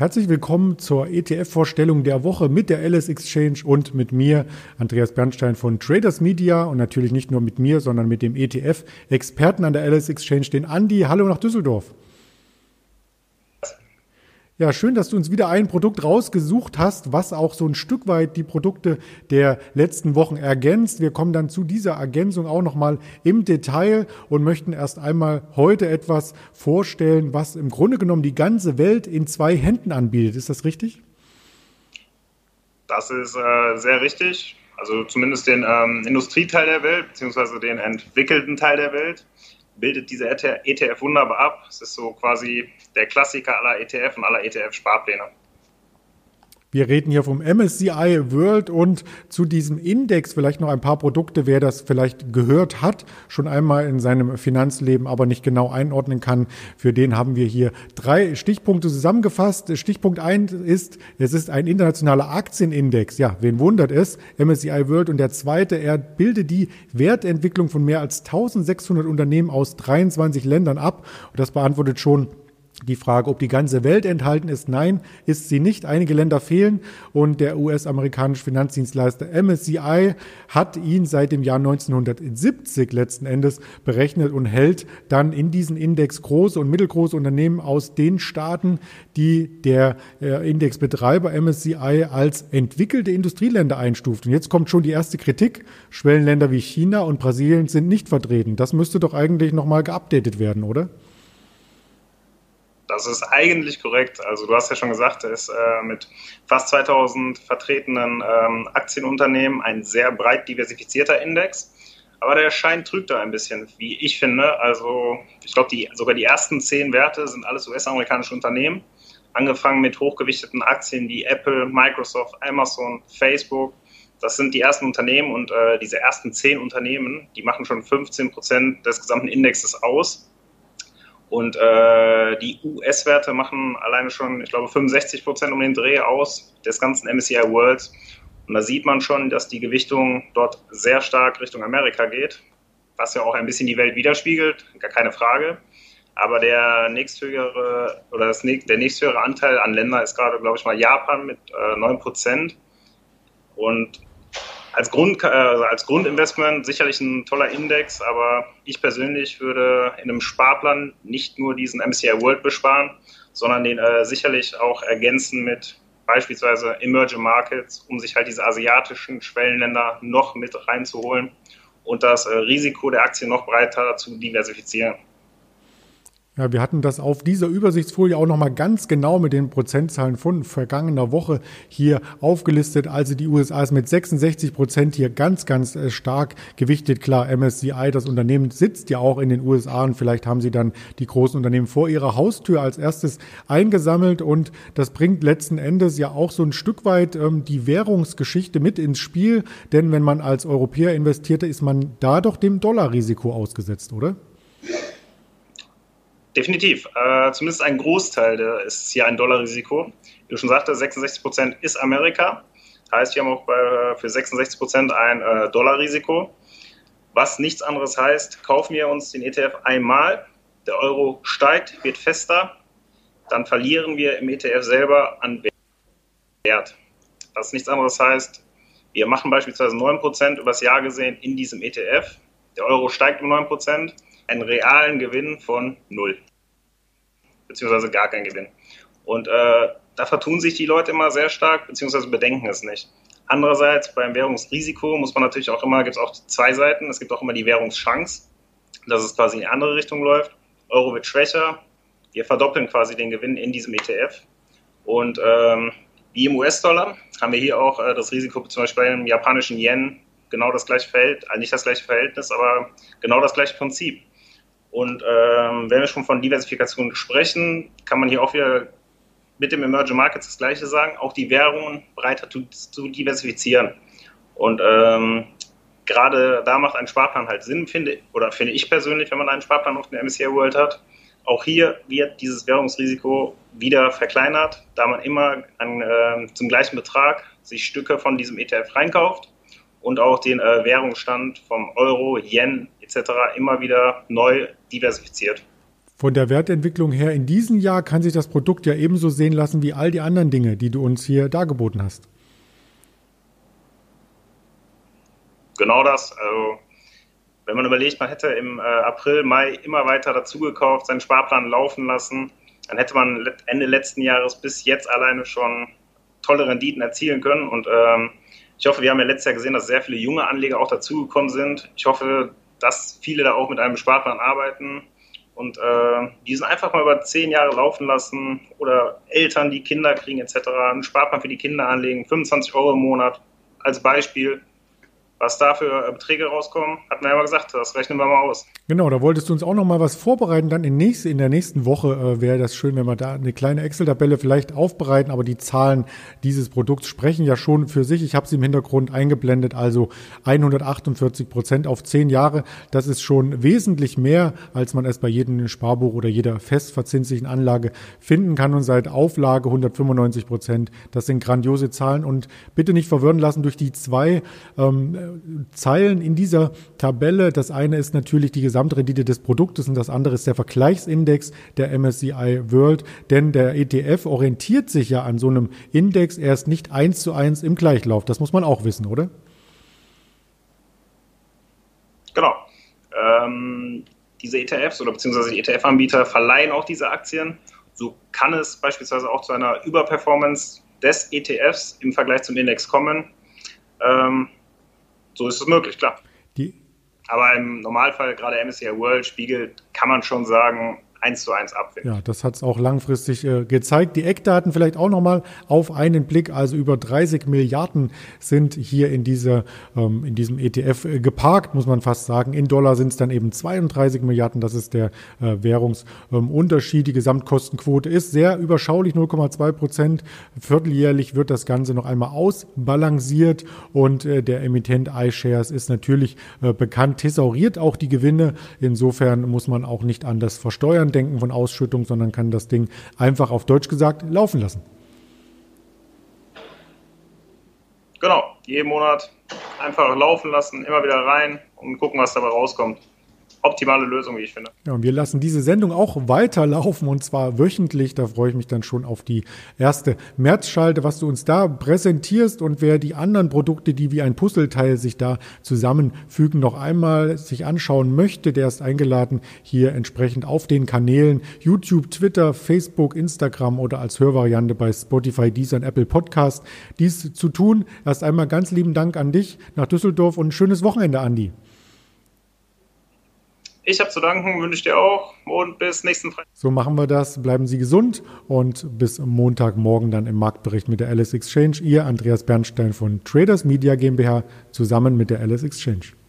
Herzlich willkommen zur ETF-Vorstellung der Woche mit der Alice Exchange und mit mir, Andreas Bernstein von Traders Media und natürlich nicht nur mit mir, sondern mit dem ETF-Experten an der Alice Exchange, den Andi. Hallo nach Düsseldorf. Ja, schön, dass du uns wieder ein Produkt rausgesucht hast, was auch so ein Stück weit die Produkte der letzten Wochen ergänzt. Wir kommen dann zu dieser Ergänzung auch nochmal im Detail und möchten erst einmal heute etwas vorstellen, was im Grunde genommen die ganze Welt in zwei Händen anbietet. Ist das richtig? Das ist äh, sehr richtig. Also zumindest den ähm, Industrieteil der Welt, beziehungsweise den entwickelten Teil der Welt bildet diese ETF wunderbar ab. Es ist so quasi der Klassiker aller ETF und aller ETF-Sparpläne. Wir reden hier vom MSCI World und zu diesem Index vielleicht noch ein paar Produkte, wer das vielleicht gehört hat, schon einmal in seinem Finanzleben, aber nicht genau einordnen kann. Für den haben wir hier drei Stichpunkte zusammengefasst. Stichpunkt eins ist, es ist ein internationaler Aktienindex. Ja, wen wundert es? MSCI World. Und der zweite, er bildet die Wertentwicklung von mehr als 1600 Unternehmen aus 23 Ländern ab. Und das beantwortet schon die Frage, ob die ganze Welt enthalten ist, nein, ist sie nicht. Einige Länder fehlen und der US-amerikanische Finanzdienstleister MSCI hat ihn seit dem Jahr 1970 letzten Endes berechnet und hält dann in diesen Index große und mittelgroße Unternehmen aus den Staaten, die der äh, Indexbetreiber MSCI als entwickelte Industrieländer einstuft. Und jetzt kommt schon die erste Kritik. Schwellenländer wie China und Brasilien sind nicht vertreten. Das müsste doch eigentlich nochmal geupdatet werden, oder? Das ist eigentlich korrekt. Also du hast ja schon gesagt, er ist äh, mit fast 2000 vertretenen ähm, Aktienunternehmen ein sehr breit diversifizierter Index. Aber der Schein trügt da ein bisschen, wie ich finde. Also ich glaube, die, sogar die ersten zehn Werte sind alles US-amerikanische Unternehmen. Angefangen mit hochgewichteten Aktien wie Apple, Microsoft, Amazon, Facebook. Das sind die ersten Unternehmen und äh, diese ersten zehn Unternehmen, die machen schon 15 Prozent des gesamten Indexes aus. Und äh, die US-Werte machen alleine schon, ich glaube, 65 Prozent um den Dreh aus des ganzen MSCI Worlds. Und da sieht man schon, dass die Gewichtung dort sehr stark Richtung Amerika geht, was ja auch ein bisschen die Welt widerspiegelt, gar keine Frage. Aber der nächsthöhere oder das, der nächsthöhere Anteil an Ländern ist gerade, glaube ich mal, Japan mit äh, 9 Prozent. Und als, Grund, äh, als Grundinvestment sicherlich ein toller Index, aber ich persönlich würde in einem Sparplan nicht nur diesen MSCI World besparen, sondern den äh, sicherlich auch ergänzen mit beispielsweise Emerging Markets, um sich halt diese asiatischen Schwellenländer noch mit reinzuholen und das äh, Risiko der Aktien noch breiter zu diversifizieren. Ja, wir hatten das auf dieser Übersichtsfolie auch nochmal ganz genau mit den Prozentzahlen von vergangener Woche hier aufgelistet. Also die USA ist mit 66 Prozent hier ganz, ganz äh, stark gewichtet. Klar, MSCI, das Unternehmen sitzt ja auch in den USA und vielleicht haben sie dann die großen Unternehmen vor ihrer Haustür als erstes eingesammelt und das bringt letzten Endes ja auch so ein Stück weit ähm, die Währungsgeschichte mit ins Spiel. Denn wenn man als Europäer investierte, ist man da doch dem Dollarrisiko ausgesetzt, oder? Definitiv. Äh, zumindest ein Großteil der ist hier ein Dollarrisiko. Wie du schon sagte, 66 Prozent ist Amerika. Heißt, wir haben auch bei, für 66 Prozent ein äh, Dollarrisiko. Was nichts anderes heißt, kaufen wir uns den ETF einmal, der Euro steigt, wird fester, dann verlieren wir im ETF selber an Wert. Was nichts anderes heißt, wir machen beispielsweise 9% übers Jahr gesehen in diesem ETF. Der Euro steigt um 9%, einen realen Gewinn von null. Beziehungsweise gar keinen Gewinn. Und äh, da vertun sich die Leute immer sehr stark, beziehungsweise bedenken es nicht. Andererseits beim Währungsrisiko muss man natürlich auch immer, gibt es auch zwei Seiten. Es gibt auch immer die Währungschance, dass es quasi in die andere Richtung läuft. Euro wird schwächer. Wir verdoppeln quasi den Gewinn in diesem ETF. Und ähm, wie im US-Dollar haben wir hier auch äh, das Risiko zum Beispiel im japanischen Yen genau das gleiche Verhältnis, also nicht das gleiche Verhältnis, aber genau das gleiche Prinzip. Und ähm, wenn wir schon von Diversifikation sprechen, kann man hier auch wieder mit dem Emerging Markets das Gleiche sagen, auch die Währungen breiter zu, zu diversifizieren. Und ähm, gerade da macht ein Sparplan halt Sinn, finde oder finde ich persönlich, wenn man einen Sparplan auf dem MSCI World hat. Auch hier wird dieses Währungsrisiko wieder verkleinert, da man immer an, äh, zum gleichen Betrag sich Stücke von diesem ETF reinkauft und auch den äh, Währungsstand vom Euro, Yen etc. immer wieder neu diversifiziert. Von der Wertentwicklung her in diesem Jahr kann sich das Produkt ja ebenso sehen lassen wie all die anderen Dinge, die du uns hier dargeboten hast. Genau das. Also, wenn man überlegt, man hätte im äh, April, Mai immer weiter dazugekauft, seinen Sparplan laufen lassen, dann hätte man Ende letzten Jahres bis jetzt alleine schon tolle Renditen erzielen können. Und ähm, ich hoffe, wir haben ja letztes Jahr gesehen, dass sehr viele junge Anleger auch dazugekommen sind. Ich hoffe, dass viele da auch mit einem Sparplan arbeiten und äh, diesen einfach mal über zehn Jahre laufen lassen oder Eltern, die Kinder kriegen etc. einen Sparplan für die Kinder anlegen, 25 Euro im Monat als Beispiel was da für äh, Beträge rauskommen, hatten wir ja mal gesagt, das rechnen wir mal aus. Genau, da wolltest du uns auch noch mal was vorbereiten. Dann in, nächste, in der nächsten Woche äh, wäre das schön, wenn wir da eine kleine Excel-Tabelle vielleicht aufbereiten. Aber die Zahlen dieses Produkts sprechen ja schon für sich. Ich habe sie im Hintergrund eingeblendet. Also 148 Prozent auf zehn Jahre. Das ist schon wesentlich mehr, als man es bei jedem Sparbuch oder jeder festverzinslichen Anlage finden kann. Und seit Auflage 195 Prozent. Das sind grandiose Zahlen. Und bitte nicht verwirren lassen durch die zwei ähm, Zeilen in dieser Tabelle. Das eine ist natürlich die Gesamtrendite des Produktes und das andere ist der Vergleichsindex der MSCI World, denn der ETF orientiert sich ja an so einem Index. Er ist nicht eins zu eins im Gleichlauf. Das muss man auch wissen, oder? Genau. Ähm, diese ETFs oder beziehungsweise die ETF-Anbieter verleihen auch diese Aktien. So kann es beispielsweise auch zu einer Überperformance des ETFs im Vergleich zum Index kommen. Ähm, so ist es möglich, klar. Die Aber im Normalfall, gerade MSCI World spiegelt, kann man schon sagen, eins zu eins abwickeln. Ja, das hat es auch langfristig äh, gezeigt. Die Eckdaten vielleicht auch nochmal auf einen Blick. Also über 30 Milliarden sind hier in, dieser, ähm, in diesem ETF äh, geparkt, muss man fast sagen. In Dollar sind es dann eben 32 Milliarden. Das ist der äh, Währungsunterschied. Die Gesamtkostenquote ist sehr überschaulich, 0,2 Prozent. Vierteljährlich wird das Ganze noch einmal ausbalanciert und äh, der Emittent iShares ist natürlich äh, bekannt, thesauriert auch die Gewinne. Insofern muss man auch nicht anders versteuern denken von Ausschüttung, sondern kann das Ding einfach auf Deutsch gesagt laufen lassen. Genau, jeden Monat einfach laufen lassen, immer wieder rein und gucken, was dabei rauskommt optimale Lösung, wie ich finde. Ja, und wir lassen diese Sendung auch weiterlaufen und zwar wöchentlich. Da freue ich mich dann schon auf die erste Märzschalte, was du uns da präsentierst und wer die anderen Produkte, die wie ein Puzzleteil sich da zusammenfügen, noch einmal sich anschauen möchte, der ist eingeladen, hier entsprechend auf den Kanälen YouTube, Twitter, Facebook, Instagram oder als Hörvariante bei Spotify, Deezer und Apple Podcast dies zu tun. Erst einmal ganz lieben Dank an dich nach Düsseldorf und ein schönes Wochenende, Andi. Ich habe zu danken, wünsche ich dir auch und bis nächsten Freitag. So machen wir das. Bleiben Sie gesund und bis Montagmorgen dann im Marktbericht mit der Alice Exchange. Ihr Andreas Bernstein von Traders Media GmbH zusammen mit der Alice Exchange.